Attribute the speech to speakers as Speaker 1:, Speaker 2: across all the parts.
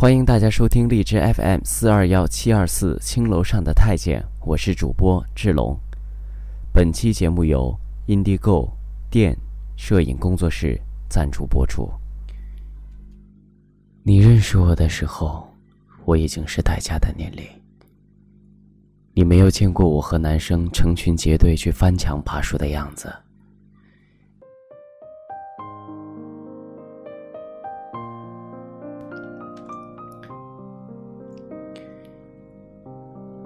Speaker 1: 欢迎大家收听荔枝 FM 四二幺七二四青楼上的太监，我是主播志龙。本期节目由 Indigo 电摄影工作室赞助播出。你认识我的时候，我已经是待嫁的年龄。你没有见过我和男生成群结队去翻墙爬树的样子。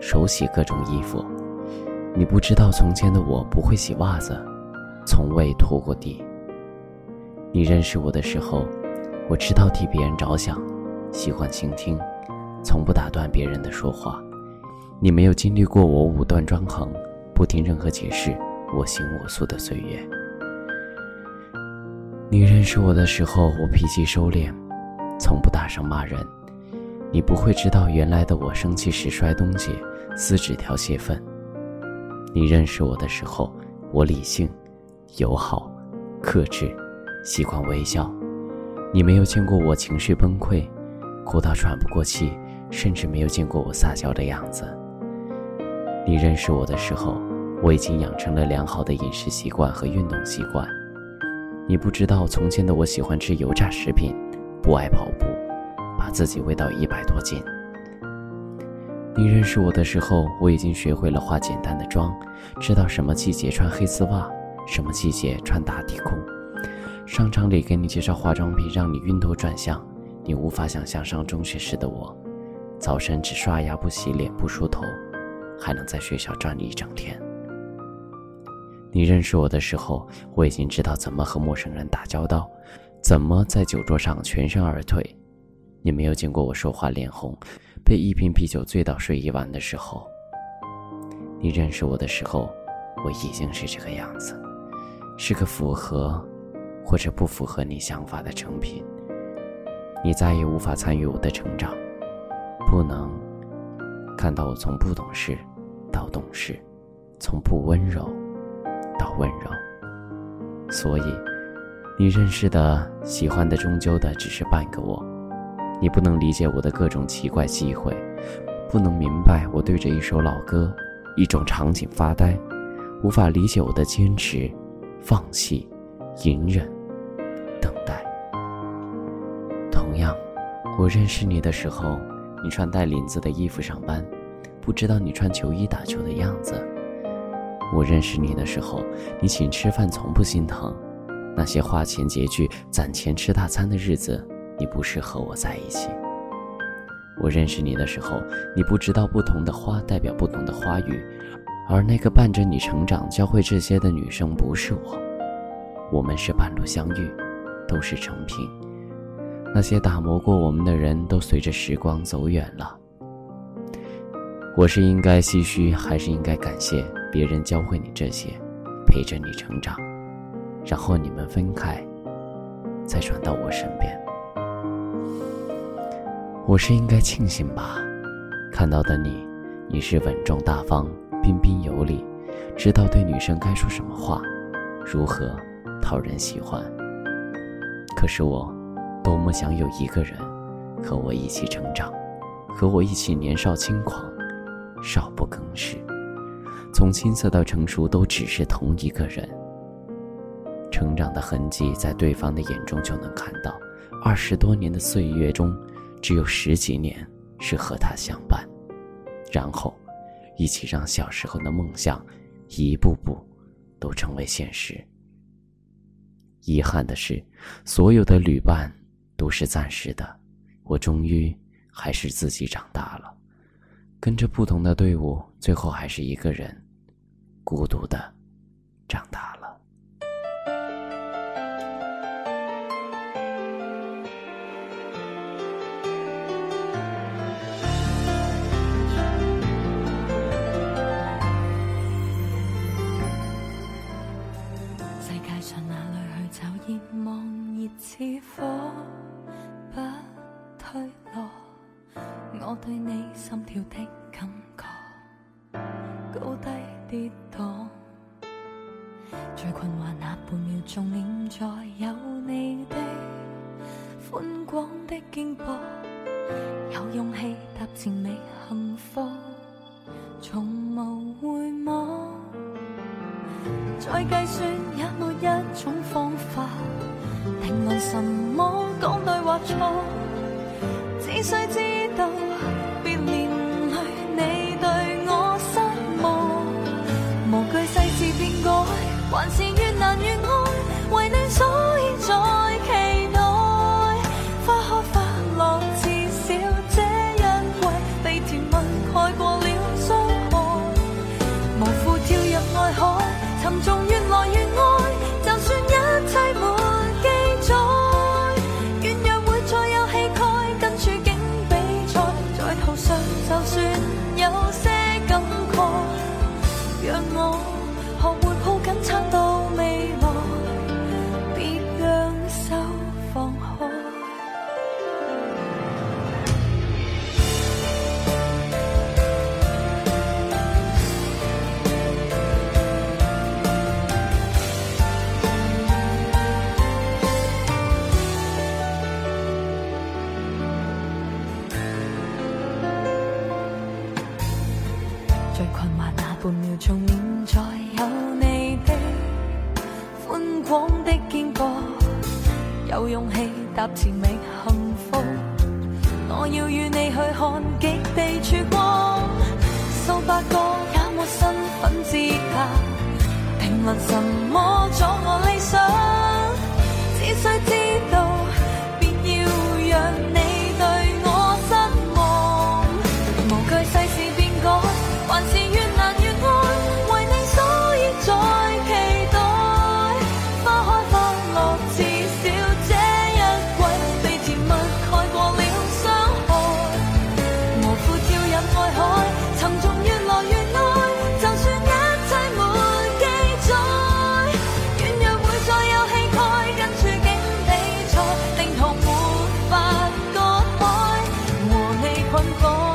Speaker 1: 手洗各种衣服，你不知道从前的我不会洗袜子，从未拖过地。你认识我的时候，我知道替别人着想，喜欢倾听，从不打断别人的说话。你没有经历过我武断专横，不听任何解释，我行我素的岁月。你认识我的时候，我脾气收敛，从不大声骂人。你不会知道，原来的我生气时摔东西、撕纸条泄愤。你认识我的时候，我理性、友好、克制，习惯微笑。你没有见过我情绪崩溃，哭到喘不过气，甚至没有见过我撒娇的样子。你认识我的时候，我已经养成了良好的饮食习惯和运动习惯。你不知道，从前的我喜欢吃油炸食品，不爱跑步。把自己喂到一百多斤。你认识我的时候，我已经学会了化简单的妆，知道什么季节穿黑丝袜，什么季节穿打底裤。商场里给你介绍化妆品，让你晕头转向。你无法想象上中学时的我，早晨只刷牙不洗脸不梳头，还能在学校转一整天。你认识我的时候，我已经知道怎么和陌生人打交道，怎么在酒桌上全身而退。你没有见过我说话脸红，被一瓶啤酒醉到睡一晚的时候。你认识我的时候，我已经是这个样子，是个符合或者不符合你想法的成品。你再也无法参与我的成长，不能看到我从不懂事到懂事，从不温柔到温柔。所以，你认识的、喜欢的，终究的只是半个我。你不能理解我的各种奇怪忌讳，不能明白我对着一首老歌、一种场景发呆，无法理解我的坚持、放弃、隐忍、等待。同样，我认识你的时候，你穿带领子的衣服上班，不知道你穿球衣打球的样子。我认识你的时候，你请吃饭从不心疼，那些花钱拮据、攒钱吃大餐的日子。你不适合我在一起。我认识你的时候，你不知道不同的花代表不同的花语，而那个伴着你成长、教会这些的女生不是我。我们是半路相遇，都是成品。那些打磨过我们的人都随着时光走远了。我是应该唏嘘，还是应该感谢别人教会你这些，陪着你成长，然后你们分开，再转到我身边。我是应该庆幸吧，看到的你，你是稳重大方、彬彬有礼，知道对女生该说什么话，如何讨人喜欢。可是我，多么想有一个人，和我一起成长，和我一起年少轻狂，少不更事。从青涩到成熟，都只是同一个人。成长的痕迹，在对方的眼中就能看到。二十多年的岁月中。只有十几年是和他相伴，然后一起让小时候的梦想一步步都成为现实。遗憾的是，所有的旅伴都是暂时的，我终于还是自己长大了，跟着不同的队伍，最后还是一个人，孤独的长大了。
Speaker 2: 我对你心跳的感觉，高低跌宕。最困惑那半秒钟，念在有你的宽广的肩膊，有勇气踏前觅幸福，从无回望。再计算也没一种方法。评论什么讲对或错，只需知道沉重越从现在有你的宽广的肩膊，有勇气踏前觅幸福。我要与你去看极地曙光，数百个也没身份资格，凭问什么阻我理想？只需知道。光。